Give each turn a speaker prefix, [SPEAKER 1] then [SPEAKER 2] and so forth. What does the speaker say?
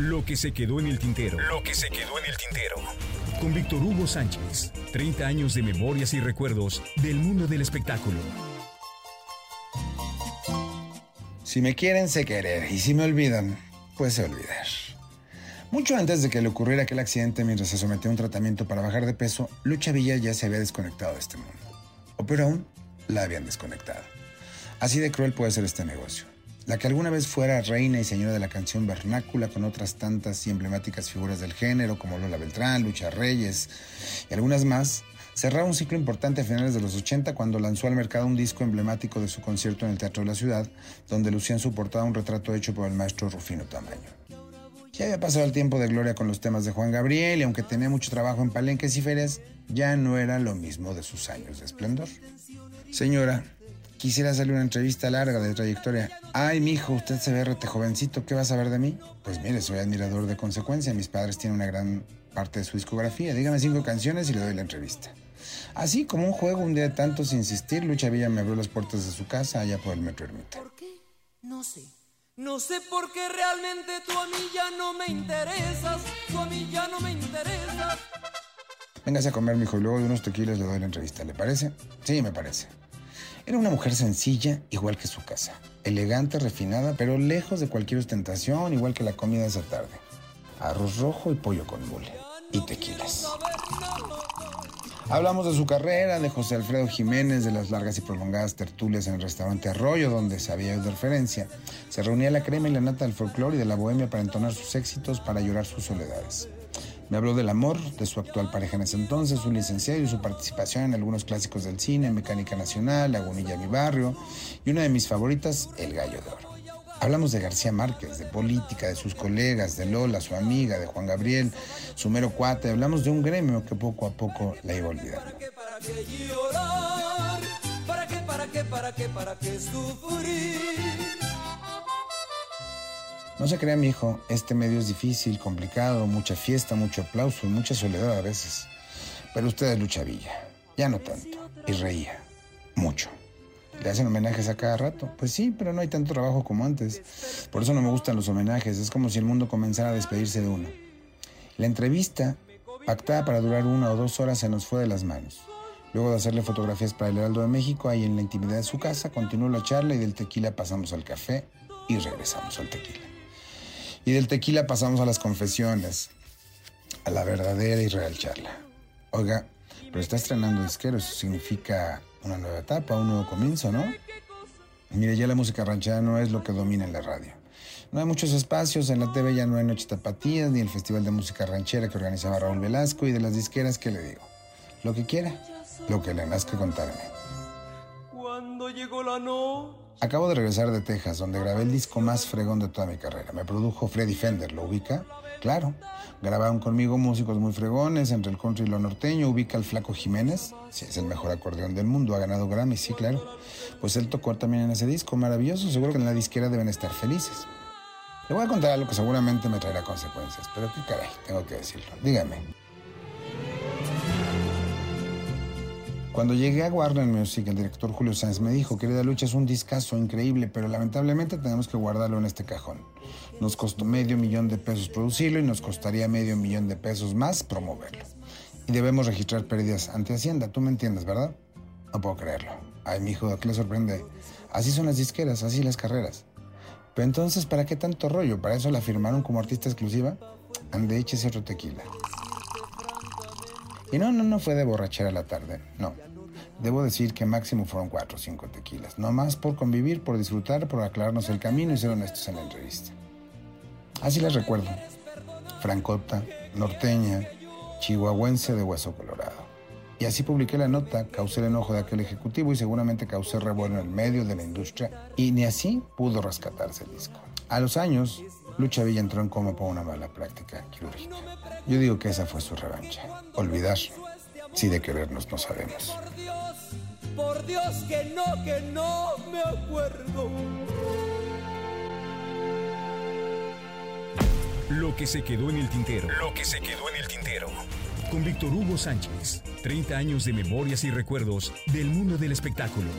[SPEAKER 1] Lo que se quedó en el tintero. Lo que se quedó en el tintero. Con Víctor Hugo Sánchez. 30 años de memorias y recuerdos del mundo del espectáculo.
[SPEAKER 2] Si me quieren, sé querer. Y si me olvidan, pues sé olvidar. Mucho antes de que le ocurriera aquel accidente mientras se sometía a un tratamiento para bajar de peso, Lucha Villa ya se había desconectado de este mundo. O peor aún, la habían desconectado. Así de cruel puede ser este negocio. La que alguna vez fuera reina y señora de la canción vernácula con otras tantas y emblemáticas figuras del género como Lola Beltrán, Lucha Reyes y algunas más, cerraba un ciclo importante a finales de los 80 cuando lanzó al mercado un disco emblemático de su concierto en el Teatro de la Ciudad, donde lucía en un retrato hecho por el maestro Rufino Tamaño. Ya había pasado el tiempo de gloria con los temas de Juan Gabriel y aunque tenía mucho trabajo en palenques y ferias, ya no era lo mismo de sus años de esplendor. Señora, Quisiera hacerle una entrevista larga de trayectoria. Ay, mijo, usted se ve rete jovencito, ¿qué va a saber de mí? Pues mire, soy admirador de consecuencia. Mis padres tienen una gran parte de su discografía. Dígame cinco canciones y le doy la entrevista. Así como un juego, un día de tantos insistir, Lucha Villa me abrió las puertas de su casa allá por el Metro Ermita.
[SPEAKER 3] ¿Por qué? No sé. No sé por qué realmente tú a mí ya no me interesas. Tú a mí ya no me interesas.
[SPEAKER 2] Véngase a comer, mijo, y luego de unos tequilas le doy la entrevista. ¿Le parece? Sí, me parece. Era una mujer sencilla, igual que su casa. Elegante, refinada, pero lejos de cualquier ostentación, igual que la comida de esa tarde. Arroz rojo y pollo con mole. Y tequilas. Hablamos de su carrera, de José Alfredo Jiménez, de las largas y prolongadas tertulias en el restaurante Arroyo, donde se había de referencia. Se reunía la crema y la nata del folclore y de la bohemia para entonar sus éxitos, para llorar sus soledades. Me habló del amor, de su actual pareja en ese entonces, su licenciado y su participación en algunos clásicos del cine, Mecánica Nacional, Lagunilla Mi Barrio y una de mis favoritas, El Gallo de Oro. Hablamos de García Márquez, de política, de sus colegas, de Lola, su amiga, de Juan Gabriel, su mero cuate. Hablamos de un gremio que poco a poco la iba olvidando. ¿Para qué, para qué? ¿Para qué, para qué, para qué? No se crea, mi hijo, este medio es difícil, complicado, mucha fiesta, mucho aplauso y mucha soledad a veces. Pero usted es Lucha Villa, ya no tanto, y reía, mucho. ¿Le hacen homenajes a cada rato? Pues sí, pero no hay tanto trabajo como antes. Por eso no me gustan los homenajes, es como si el mundo comenzara a despedirse de uno. La entrevista, pactada para durar una o dos horas, se nos fue de las manos. Luego de hacerle fotografías para el Heraldo de México, ahí en la intimidad de su casa, continuó la charla y del tequila pasamos al café y regresamos al tequila. Y del tequila pasamos a las confesiones, a la verdadera y real charla. Oiga, pero está estrenando disquero, eso significa una nueva etapa, un nuevo comienzo, ¿no? Mire, ya la música ranchera no es lo que domina en la radio. No hay muchos espacios, en la TV ya no hay Noche Tapatías, ni el Festival de Música Ranchera que organizaba Raúl Velasco, y de las disqueras, ¿qué le digo? Lo que quiera, lo que le nazca contarme. Cuando llegó la noche Acabo de regresar de Texas, donde grabé el disco más fregón de toda mi carrera. Me produjo Freddy Fender, ¿lo ubica? Claro. Grabaron conmigo músicos muy fregones, entre el country y lo norteño. Ubica al Flaco Jiménez, sí, es el mejor acordeón del mundo, ha ganado Grammy, sí, claro. Pues él tocó también en ese disco, maravilloso. Seguro que en la disquera deben estar felices. Le voy a contar algo que seguramente me traerá consecuencias, pero qué caray, tengo que decirlo. Dígame. Cuando llegué a Warner Music, el director Julio Sáenz me dijo, querida Lucha, es un discazo increíble, pero lamentablemente tenemos que guardarlo en este cajón. Nos costó medio millón de pesos producirlo y nos costaría medio millón de pesos más promoverlo. Y debemos registrar pérdidas ante Hacienda, tú me entiendes, ¿verdad? No puedo creerlo. Ay, mi hijo, ¿qué le sorprende? Así son las disqueras, así las carreras. Pero entonces, ¿para qué tanto rollo? ¿Para eso la firmaron como artista exclusiva? Ande, échese otro tequila. Y no, no, no fue de borrachera la tarde, no. Debo decir que máximo fueron cuatro o cinco tequilas. No más por convivir, por disfrutar, por aclararnos el camino y ser honestos en la entrevista. Así les recuerdo. Francota, norteña, chihuahuense de hueso colorado. Y así publiqué la nota, causé el enojo de aquel ejecutivo y seguramente causé revuelo en el medio de la industria y ni así pudo rescatarse el disco. A los años, Lucha Villa entró en coma por una mala práctica quirúrgica. Yo digo que esa fue su revancha. Olvidar si de querernos no sabemos.
[SPEAKER 3] Por Dios que no, que no me acuerdo.
[SPEAKER 1] Lo que se quedó en el tintero. Lo que se quedó en el tintero. Con Víctor Hugo Sánchez. 30 años de memorias y recuerdos del mundo del espectáculo.